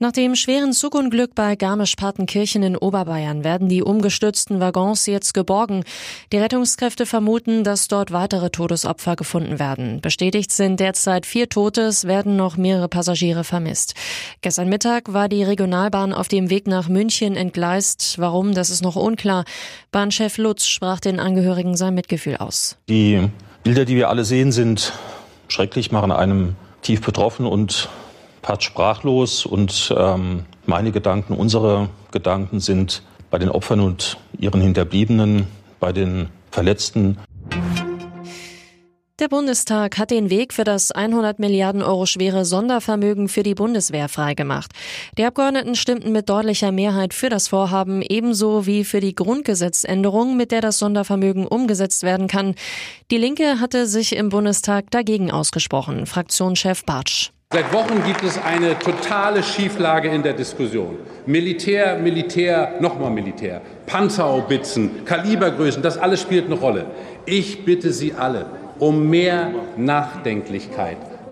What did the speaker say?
Nach dem schweren Zugunglück bei Garmisch-Partenkirchen in Oberbayern werden die umgestürzten Waggons jetzt geborgen. Die Rettungskräfte vermuten, dass dort weitere Todesopfer gefunden werden. Bestätigt sind derzeit vier Tote, es werden noch mehrere Passagiere vermisst. Gestern Mittag war die Regionalbahn auf dem Weg nach München entgleist. Warum, das ist noch unklar. Bahnchef Lutz sprach den Angehörigen sein Mitgefühl aus. Die Bilder, die wir alle sehen, sind schrecklich, machen einem tief betroffen und pat sprachlos und ähm, meine Gedanken, unsere Gedanken sind bei den Opfern und ihren Hinterbliebenen, bei den Verletzten. Der Bundestag hat den Weg für das 100 Milliarden Euro schwere Sondervermögen für die Bundeswehr freigemacht. Die Abgeordneten stimmten mit deutlicher Mehrheit für das Vorhaben, ebenso wie für die Grundgesetzänderung, mit der das Sondervermögen umgesetzt werden kann. Die Linke hatte sich im Bundestag dagegen ausgesprochen. Fraktionschef Bartsch. Seit Wochen gibt es eine totale Schieflage in der Diskussion. Militär, Militär, nochmal Militär, Panzerhaubitzen, Kalibergrößen, das alles spielt eine Rolle. Ich bitte Sie alle um mehr Nachdenklichkeit